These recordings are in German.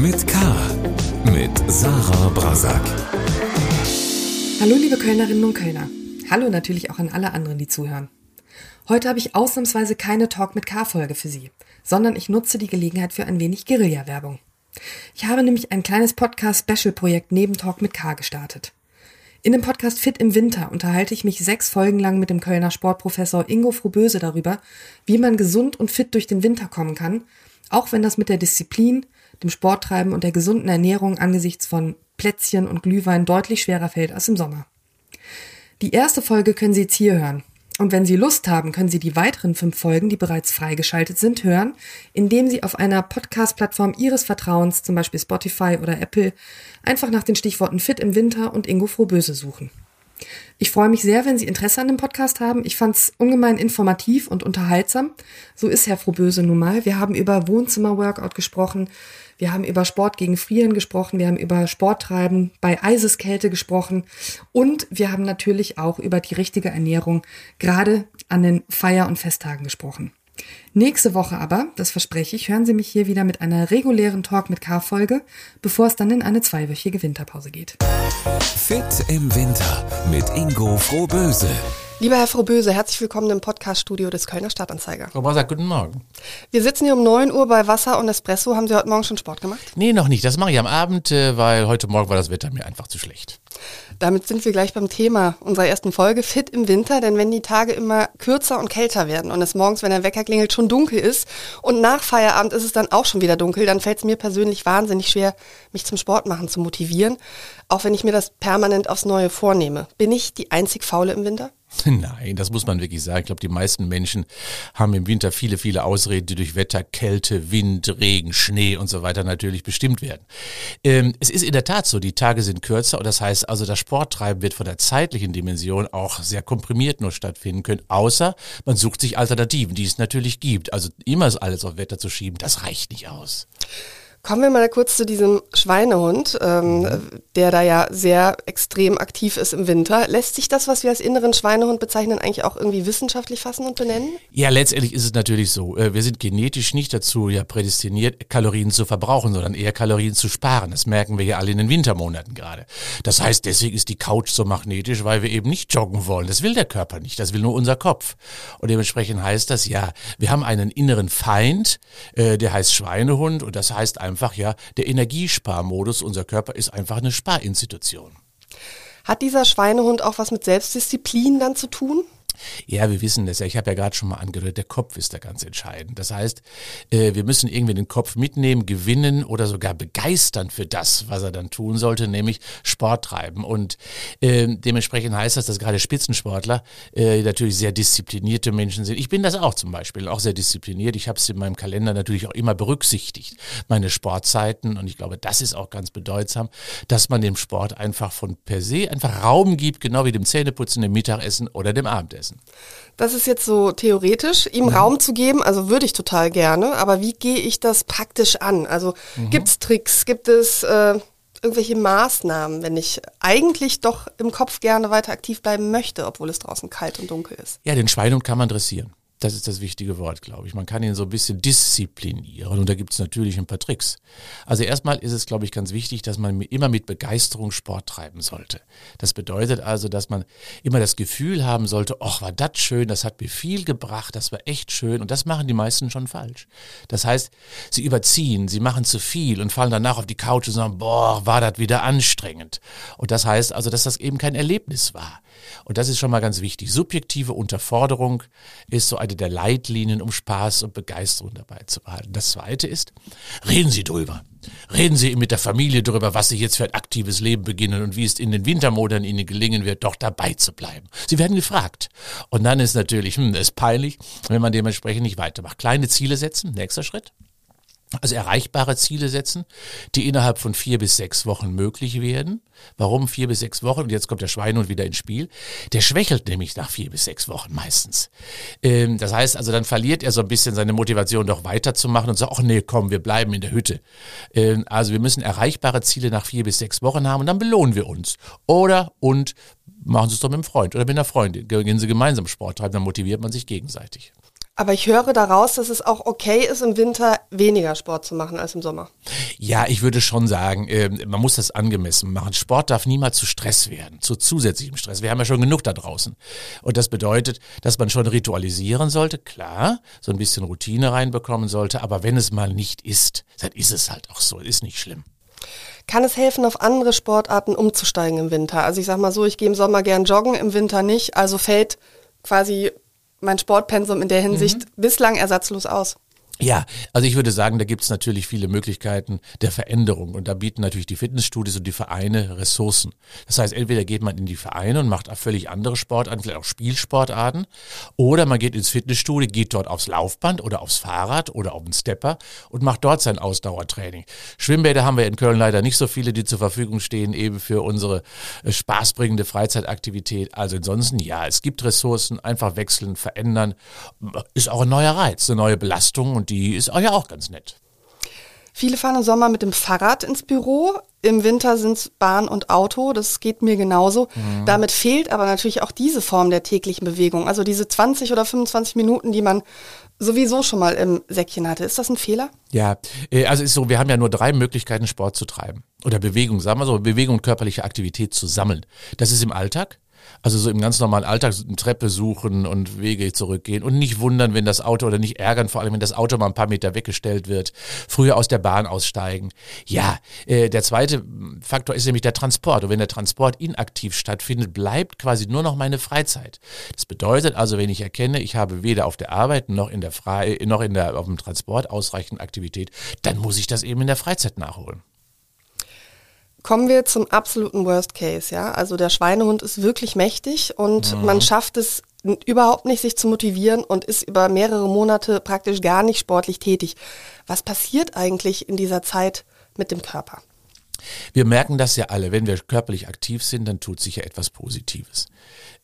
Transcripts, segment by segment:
mit K. Mit Sarah Brasak. Hallo liebe Kölnerinnen und Kölner. Hallo natürlich auch an alle anderen, die zuhören. Heute habe ich ausnahmsweise keine Talk mit K-Folge für Sie, sondern ich nutze die Gelegenheit für ein wenig Guerilla-Werbung. Ich habe nämlich ein kleines Podcast-Special-Projekt neben Talk mit K gestartet. In dem Podcast Fit im Winter unterhalte ich mich sechs Folgen lang mit dem Kölner Sportprofessor Ingo Froböse darüber, wie man gesund und fit durch den Winter kommen kann, auch wenn das mit der Disziplin, dem Sporttreiben und der gesunden Ernährung angesichts von Plätzchen und Glühwein deutlich schwerer fällt als im Sommer. Die erste Folge können Sie jetzt hier hören. Und wenn Sie Lust haben, können Sie die weiteren fünf Folgen, die bereits freigeschaltet sind, hören, indem Sie auf einer Podcast-Plattform Ihres Vertrauens, zum Beispiel Spotify oder Apple, einfach nach den Stichworten Fit im Winter und Ingo Frohböse suchen. Ich freue mich sehr, wenn Sie Interesse an dem Podcast haben. Ich fand es ungemein informativ und unterhaltsam. So ist Herr Frohböse nun mal. Wir haben über Wohnzimmer-Workout gesprochen. Wir haben über Sport gegen Frieren gesprochen. Wir haben über Sporttreiben bei Eiseskälte gesprochen. Und wir haben natürlich auch über die richtige Ernährung gerade an den Feier- und Festtagen gesprochen. Nächste Woche aber, das verspreche ich, hören Sie mich hier wieder mit einer regulären Talk mit K-Folge, bevor es dann in eine zweiwöchige Winterpause geht. Fit im Winter mit Ingo Frohböse. Lieber Herr Frohböse, herzlich willkommen im Podcaststudio des Kölner Stadtanzeiger. Frau Basak, guten Morgen. Wir sitzen hier um 9 Uhr bei Wasser und Espresso. Haben Sie heute Morgen schon Sport gemacht? Nee, noch nicht. Das mache ich am Abend, äh, weil heute Morgen war das Wetter mir einfach zu schlecht. Damit sind wir gleich beim Thema unserer ersten Folge, fit im Winter. Denn wenn die Tage immer kürzer und kälter werden und es morgens, wenn der Wecker klingelt, schon dunkel ist und nach Feierabend ist es dann auch schon wieder dunkel, dann fällt es mir persönlich wahnsinnig schwer, mich zum Sport machen zu motivieren. Auch wenn ich mir das permanent aufs Neue vornehme. Bin ich die einzig Faule im Winter? Nein, das muss man wirklich sagen. Ich glaube, die meisten Menschen haben im Winter viele, viele Ausreden, die durch Wetter, Kälte, Wind, Regen, Schnee und so weiter natürlich bestimmt werden. Ähm, es ist in der Tat so, die Tage sind kürzer und das heißt also, das Sporttreiben wird von der zeitlichen Dimension auch sehr komprimiert nur stattfinden können, außer man sucht sich Alternativen, die es natürlich gibt. Also immer alles auf Wetter zu schieben, das reicht nicht aus. Kommen wir mal kurz zu diesem Schweinehund, ähm, der da ja sehr extrem aktiv ist im Winter. Lässt sich das, was wir als inneren Schweinehund bezeichnen, eigentlich auch irgendwie wissenschaftlich fassen und benennen? Ja, letztendlich ist es natürlich so. Äh, wir sind genetisch nicht dazu ja prädestiniert, Kalorien zu verbrauchen, sondern eher Kalorien zu sparen. Das merken wir ja alle in den Wintermonaten gerade. Das heißt, deswegen ist die Couch so magnetisch, weil wir eben nicht joggen wollen. Das will der Körper nicht, das will nur unser Kopf. Und dementsprechend heißt das ja, wir haben einen inneren Feind, äh, der heißt Schweinehund und das heißt einfach ja, der Energiesparmodus, unser Körper ist einfach eine Sparinstitution. Hat dieser Schweinehund auch was mit Selbstdisziplin dann zu tun? Ja, wir wissen das ja. Ich habe ja gerade schon mal angedeutet, der Kopf ist da ganz entscheidend. Das heißt, äh, wir müssen irgendwie den Kopf mitnehmen, gewinnen oder sogar begeistern für das, was er dann tun sollte, nämlich Sport treiben. Und äh, dementsprechend heißt das, dass gerade Spitzensportler äh, natürlich sehr disziplinierte Menschen sind. Ich bin das auch zum Beispiel, auch sehr diszipliniert. Ich habe es in meinem Kalender natürlich auch immer berücksichtigt, meine Sportzeiten. Und ich glaube, das ist auch ganz bedeutsam, dass man dem Sport einfach von per se einfach Raum gibt, genau wie dem Zähneputzen, dem Mittagessen oder dem Abendessen lassen. Das ist jetzt so theoretisch, ihm mhm. Raum zu geben, also würde ich total gerne, aber wie gehe ich das praktisch an? Also mhm. gibt es Tricks, gibt es äh, irgendwelche Maßnahmen, wenn ich eigentlich doch im Kopf gerne weiter aktiv bleiben möchte, obwohl es draußen kalt und dunkel ist? Ja, den Schweinehund kann man dressieren. Das ist das wichtige Wort, glaube ich. Man kann ihn so ein bisschen disziplinieren und da gibt es natürlich ein paar Tricks. Also erstmal ist es, glaube ich, ganz wichtig, dass man immer mit Begeisterung Sport treiben sollte. Das bedeutet also, dass man immer das Gefühl haben sollte, ach, war das schön, das hat mir viel gebracht, das war echt schön und das machen die meisten schon falsch. Das heißt, sie überziehen, sie machen zu viel und fallen danach auf die Couch und sagen, boah, war das wieder anstrengend. Und das heißt also, dass das eben kein Erlebnis war. Und das ist schon mal ganz wichtig. Subjektive Unterforderung ist so eine der Leitlinien, um Spaß und Begeisterung dabei zu behalten. Das zweite ist, reden Sie drüber. Reden Sie mit der Familie darüber, was Sie jetzt für ein aktives Leben beginnen und wie es in den Wintermonaten Ihnen gelingen wird, doch dabei zu bleiben. Sie werden gefragt. Und dann ist natürlich, hm, ist peinlich, wenn man dementsprechend nicht weitermacht. Kleine Ziele setzen, nächster Schritt. Also erreichbare Ziele setzen, die innerhalb von vier bis sechs Wochen möglich werden. Warum vier bis sechs Wochen? Und jetzt kommt der Schweinehund wieder ins Spiel. Der schwächelt nämlich nach vier bis sechs Wochen meistens. Ähm, das heißt also, dann verliert er so ein bisschen seine Motivation, doch weiterzumachen und sagt, ach nee, komm, wir bleiben in der Hütte. Ähm, also wir müssen erreichbare Ziele nach vier bis sechs Wochen haben und dann belohnen wir uns. Oder und machen Sie es doch mit einem Freund oder mit einer Freundin. Gehen Sie gemeinsam Sport treiben, dann motiviert man sich gegenseitig. Aber ich höre daraus, dass es auch okay ist, im Winter weniger Sport zu machen als im Sommer. Ja, ich würde schon sagen, äh, man muss das angemessen machen. Sport darf niemals zu Stress werden, zu zusätzlichem Stress. Wir haben ja schon genug da draußen. Und das bedeutet, dass man schon ritualisieren sollte, klar, so ein bisschen Routine reinbekommen sollte. Aber wenn es mal nicht ist, dann ist es halt auch so. Ist nicht schlimm. Kann es helfen, auf andere Sportarten umzusteigen im Winter? Also ich sag mal so, ich gehe im Sommer gern joggen, im Winter nicht. Also fällt quasi mein Sportpensum in der Hinsicht mhm. bislang ersatzlos aus. Ja, also ich würde sagen, da gibt es natürlich viele Möglichkeiten der Veränderung und da bieten natürlich die Fitnessstudios und die Vereine Ressourcen. Das heißt, entweder geht man in die Vereine und macht völlig andere Sportarten, vielleicht auch Spielsportarten, oder man geht ins Fitnessstudio, geht dort aufs Laufband oder aufs Fahrrad oder auf den Stepper und macht dort sein Ausdauertraining. Schwimmbäder haben wir in Köln leider nicht so viele, die zur Verfügung stehen, eben für unsere äh, spaßbringende Freizeitaktivität. Also ansonsten, ja, es gibt Ressourcen, einfach wechseln, verändern, ist auch ein neuer Reiz, eine neue Belastung und die ist ja auch ganz nett. Viele fahren im Sommer mit dem Fahrrad ins Büro. Im Winter sind es Bahn und Auto. Das geht mir genauso. Mhm. Damit fehlt aber natürlich auch diese Form der täglichen Bewegung. Also diese 20 oder 25 Minuten, die man sowieso schon mal im Säckchen hatte. Ist das ein Fehler? Ja, äh, also ist so, wir haben ja nur drei Möglichkeiten, Sport zu treiben. Oder Bewegung, sagen wir so, Bewegung und körperliche Aktivität zu sammeln. Das ist im Alltag. Also so im ganz normalen Alltag Treppe suchen und Wege zurückgehen und nicht wundern, wenn das Auto oder nicht ärgern, vor allem wenn das Auto mal ein paar Meter weggestellt wird. Früher aus der Bahn aussteigen. Ja, äh, der zweite Faktor ist nämlich der Transport. Und wenn der Transport inaktiv stattfindet, bleibt quasi nur noch meine Freizeit. Das bedeutet also, wenn ich erkenne, ich habe weder auf der Arbeit noch in der Frei noch in der auf dem Transport ausreichend Aktivität, dann muss ich das eben in der Freizeit nachholen. Kommen wir zum absoluten Worst Case, ja. Also der Schweinehund ist wirklich mächtig und mhm. man schafft es überhaupt nicht, sich zu motivieren und ist über mehrere Monate praktisch gar nicht sportlich tätig. Was passiert eigentlich in dieser Zeit mit dem Körper? Wir merken das ja alle, wenn wir körperlich aktiv sind, dann tut sich ja etwas Positives.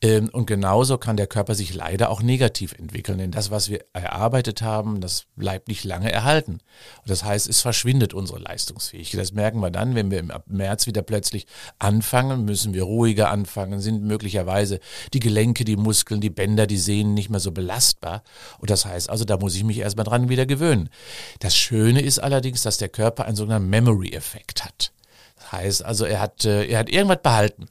Ähm, und genauso kann der Körper sich leider auch negativ entwickeln, denn das, was wir erarbeitet haben, das bleibt nicht lange erhalten. Und das heißt, es verschwindet unsere Leistungsfähigkeit. Das merken wir dann, wenn wir im März wieder plötzlich anfangen, müssen wir ruhiger anfangen, sind möglicherweise die Gelenke, die Muskeln, die Bänder, die Sehnen nicht mehr so belastbar. Und das heißt also, da muss ich mich erstmal dran wieder gewöhnen. Das Schöne ist allerdings, dass der Körper einen sogenannten Memory-Effekt hat. Heißt also, er hat, äh, er hat irgendwas behalten.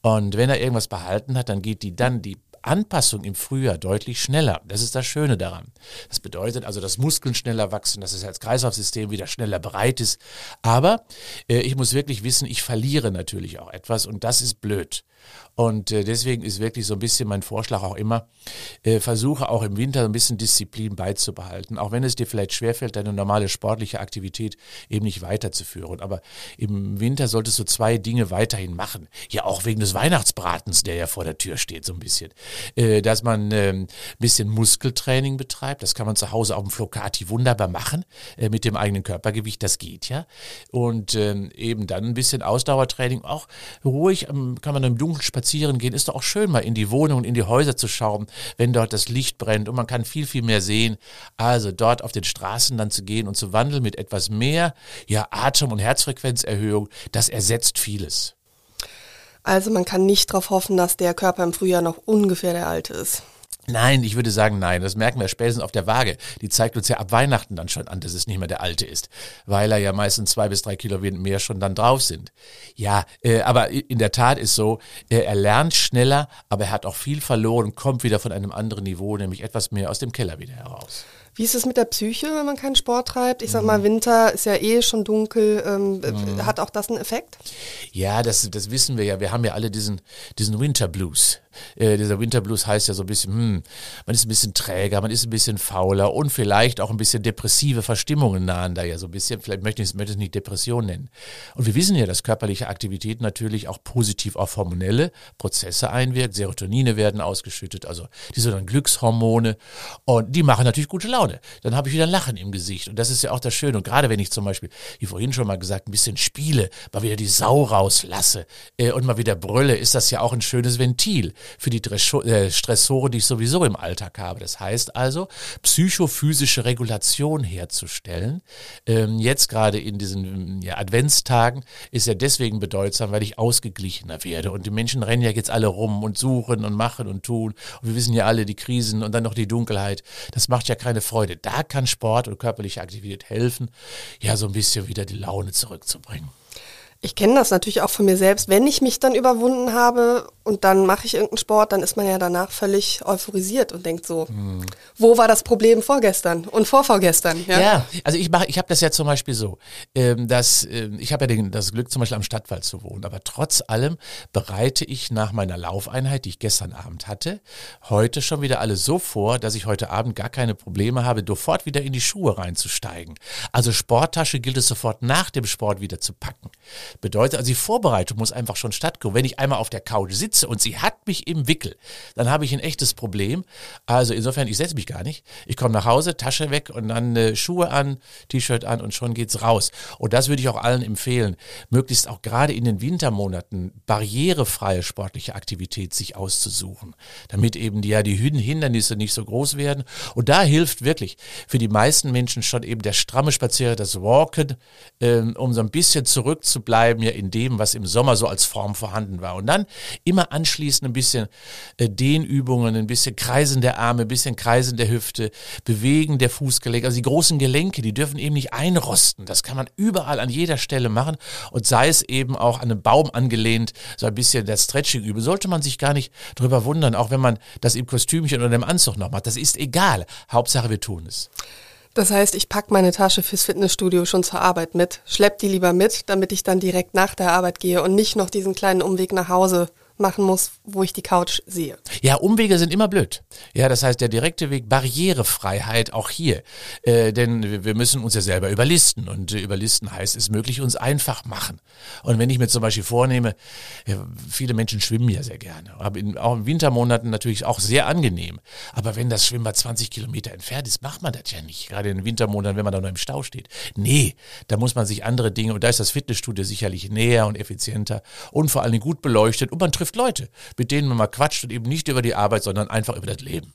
Und wenn er irgendwas behalten hat, dann geht die dann die Anpassung im Frühjahr deutlich schneller. Das ist das Schöne daran. Das bedeutet also, dass Muskeln schneller wachsen, dass das Herz-Kreislauf-System wieder schneller bereit ist. Aber äh, ich muss wirklich wissen, ich verliere natürlich auch etwas und das ist blöd. Und äh, deswegen ist wirklich so ein bisschen mein Vorschlag auch immer, äh, versuche auch im Winter ein bisschen Disziplin beizubehalten, auch wenn es dir vielleicht schwerfällt, deine normale sportliche Aktivität eben nicht weiterzuführen. Aber im Winter solltest du zwei Dinge weiterhin machen. Ja, auch wegen des Weihnachtsbratens, der ja vor der Tür steht, so ein bisschen. Äh, dass man äh, ein bisschen Muskeltraining betreibt, das kann man zu Hause auf dem Flocati wunderbar machen, mit dem eigenen Körpergewicht, das geht ja. Und äh, eben dann ein bisschen Ausdauertraining, auch ruhig, ähm, kann man im Dunkeln spazieren spazieren gehen, ist doch auch schön, mal in die Wohnung, in die Häuser zu schauen, wenn dort das Licht brennt und man kann viel, viel mehr sehen. Also dort auf den Straßen dann zu gehen und zu wandeln mit etwas mehr, ja, Atem- und Herzfrequenzerhöhung, das ersetzt vieles. Also man kann nicht darauf hoffen, dass der Körper im Frühjahr noch ungefähr der alte ist. Nein, ich würde sagen, nein. Das merken wir spätestens auf der Waage. Die zeigt uns ja ab Weihnachten dann schon an, dass es nicht mehr der alte ist, weil er ja meistens zwei bis drei Kilo mehr schon dann drauf sind. Ja, äh, aber in der Tat ist so, äh, er lernt schneller, aber er hat auch viel verloren und kommt wieder von einem anderen Niveau, nämlich etwas mehr aus dem Keller wieder heraus. Wie ist es mit der Psyche, wenn man keinen Sport treibt? Ich sag mal, Winter ist ja eh schon dunkel. Ähm, mhm. Hat auch das einen Effekt? Ja, das, das wissen wir ja. Wir haben ja alle diesen, diesen Winter Blues. Äh, dieser Winter Blues heißt ja so ein bisschen, hm, man ist ein bisschen träger, man ist ein bisschen fauler und vielleicht auch ein bisschen depressive Verstimmungen nahen da ja so ein bisschen. Vielleicht möchte ich, möchte ich es nicht Depression nennen. Und wir wissen ja, dass körperliche Aktivität natürlich auch positiv auf hormonelle Prozesse einwirkt. Serotonine werden ausgeschüttet, also die sogenannten Glückshormone. Und die machen natürlich gute Laune. Laune. Dann habe ich wieder ein Lachen im Gesicht. Und das ist ja auch das Schöne. Und gerade wenn ich zum Beispiel, wie vorhin schon mal gesagt, ein bisschen spiele, mal wieder die Sau rauslasse äh, und mal wieder brülle, ist das ja auch ein schönes Ventil für die äh, Stressoren, die ich sowieso im Alltag habe. Das heißt also, psychophysische Regulation herzustellen. Ähm, jetzt gerade in diesen ja, Adventstagen ist ja deswegen bedeutsam, weil ich ausgeglichener werde. Und die Menschen rennen ja jetzt alle rum und suchen und machen und tun. Und wir wissen ja alle die Krisen und dann noch die Dunkelheit. Das macht ja keine Freude. Da kann Sport und körperliche Aktivität helfen, ja so ein bisschen wieder die Laune zurückzubringen. Ich kenne das natürlich auch von mir selbst. Wenn ich mich dann überwunden habe und dann mache ich irgendeinen Sport, dann ist man ja danach völlig euphorisiert und denkt so, hm. wo war das Problem vorgestern und vorvorgestern? Ja, ja also ich mache, ich habe das ja zum Beispiel so, ähm, dass äh, ich habe ja den, das Glück zum Beispiel am Stadtwald zu wohnen, aber trotz allem bereite ich nach meiner Laufeinheit, die ich gestern Abend hatte, heute schon wieder alles so vor, dass ich heute Abend gar keine Probleme habe, sofort wieder in die Schuhe reinzusteigen. Also Sporttasche gilt es sofort nach dem Sport wieder zu packen. Bedeutet also, die Vorbereitung muss einfach schon stattkommen. Wenn ich einmal auf der Couch sitze und sie hat mich im Wickel, dann habe ich ein echtes Problem. Also insofern, ich setze mich gar nicht. Ich komme nach Hause, Tasche weg und dann äh, Schuhe an, T-Shirt an und schon geht's raus. Und das würde ich auch allen empfehlen, möglichst auch gerade in den Wintermonaten barrierefreie sportliche Aktivität sich auszusuchen, damit eben die, ja, die Hindernisse nicht so groß werden. Und da hilft wirklich für die meisten Menschen schon eben der stramme Spazierer, das Walken, äh, um so ein bisschen zurückzubleiben bleiben ja in dem, was im Sommer so als Form vorhanden war. Und dann immer anschließend ein bisschen äh, Dehnübungen, ein bisschen Kreisen der Arme, ein bisschen Kreisen der Hüfte, Bewegen der Fußgelenke. Also die großen Gelenke, die dürfen eben nicht einrosten. Das kann man überall an jeder Stelle machen. Und sei es eben auch an einem Baum angelehnt, so ein bisschen das Stretching üben, sollte man sich gar nicht drüber wundern, auch wenn man das im Kostümchen oder im Anzug noch macht. Das ist egal. Hauptsache, wir tun es. Das heißt, ich packe meine Tasche fürs Fitnessstudio schon zur Arbeit mit, schlepp die lieber mit, damit ich dann direkt nach der Arbeit gehe und nicht noch diesen kleinen Umweg nach Hause machen muss, wo ich die Couch sehe. Ja, Umwege sind immer blöd. Ja, das heißt, der direkte Weg, Barrierefreiheit auch hier. Äh, denn wir müssen uns ja selber überlisten. Und äh, überlisten heißt, es möglich uns einfach machen. Und wenn ich mir zum Beispiel vornehme, viele Menschen schwimmen ja sehr gerne. In, auch in Wintermonaten natürlich auch sehr angenehm. Aber wenn das Schwimmbad 20 Kilometer entfernt ist, macht man das ja nicht. Gerade in Wintermonaten, wenn man da noch im Stau steht. Nee, da muss man sich andere Dinge, und da ist das Fitnessstudio sicherlich näher und effizienter und vor allem gut beleuchtet und man trifft trifft Leute, mit denen man mal quatscht und eben nicht über die Arbeit, sondern einfach über das Leben.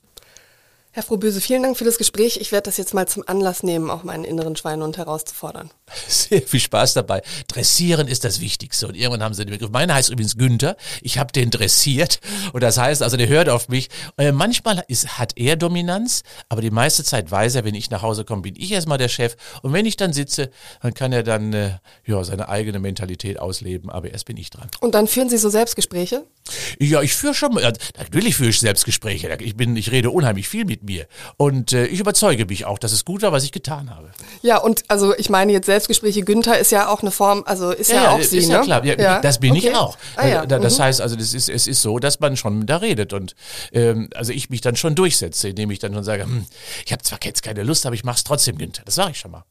Herr Frohböse, vielen Dank für das Gespräch. Ich werde das jetzt mal zum Anlass nehmen, auch meinen inneren Schweinehund herauszufordern. Sehr viel Spaß dabei. Dressieren ist das Wichtigste. Und irgendwann haben sie den Begriff. Meiner heißt übrigens Günther. Ich habe den dressiert. Und das heißt, also der hört auf mich. Äh, manchmal ist, hat er Dominanz, aber die meiste Zeit weiß er, wenn ich nach Hause komme, bin ich erstmal der Chef. Und wenn ich dann sitze, dann kann er dann äh, ja, seine eigene Mentalität ausleben. Aber erst bin ich dran. Und dann führen Sie so Selbstgespräche? Ja, ich führe schon, natürlich führe ich Selbstgespräche. Ich bin, ich rede unheimlich viel mit mir. Und äh, ich überzeuge mich auch, dass es gut war, was ich getan habe. Ja, und also ich meine jetzt Selbstgespräche, Günther ist ja auch eine Form, also ist ja, ja auch sie, ist ne? ja klar, ja, ja. das bin okay. ich auch. Ah. Das mhm. heißt also, das ist, es ist so, dass man schon da redet und ähm, also ich mich dann schon durchsetze, indem ich dann schon sage, hm, ich habe zwar jetzt keine Lust, aber ich mache es trotzdem, Günther. Das sage ich schon mal.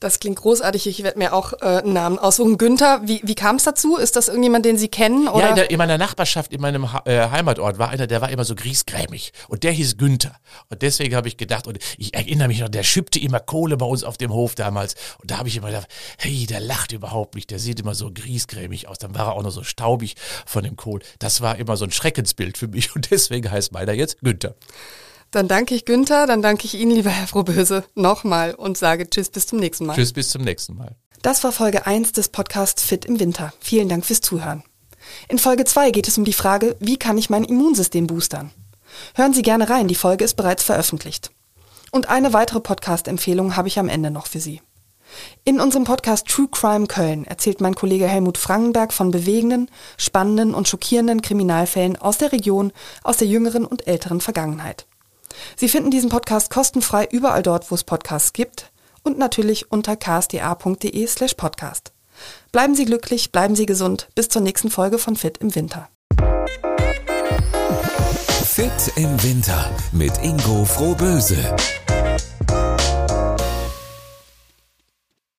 Das klingt großartig. Ich werde mir auch äh, einen Namen aussuchen. Günther, wie, wie kam es dazu? Ist das irgendjemand, den Sie kennen? Oder? Ja, in, der, in meiner Nachbarschaft, in meinem ha äh, Heimatort war einer, der war immer so griesgrämig. Und der hieß Günther. Und deswegen habe ich gedacht, und ich erinnere mich noch, der schippte immer Kohle bei uns auf dem Hof damals. Und da habe ich immer gedacht, hey, der lacht überhaupt nicht. Der sieht immer so griesgrämig aus. Dann war er auch noch so staubig von dem Kohl. Das war immer so ein Schreckensbild für mich. Und deswegen heißt meiner jetzt Günther. Dann danke ich Günther, dann danke ich Ihnen, lieber Herr Frohböse, nochmal und sage Tschüss, bis zum nächsten Mal. Tschüss, bis zum nächsten Mal. Das war Folge 1 des Podcasts Fit im Winter. Vielen Dank fürs Zuhören. In Folge 2 geht es um die Frage, wie kann ich mein Immunsystem boostern? Hören Sie gerne rein, die Folge ist bereits veröffentlicht. Und eine weitere Podcast-Empfehlung habe ich am Ende noch für Sie. In unserem Podcast True Crime Köln erzählt mein Kollege Helmut Frankenberg von bewegenden, spannenden und schockierenden Kriminalfällen aus der Region, aus der jüngeren und älteren Vergangenheit. Sie finden diesen Podcast kostenfrei überall dort, wo es Podcasts gibt und natürlich unter ksda.de slash podcast. Bleiben Sie glücklich, bleiben Sie gesund. Bis zur nächsten Folge von Fit im Winter. Fit im Winter mit Ingo Frohböse.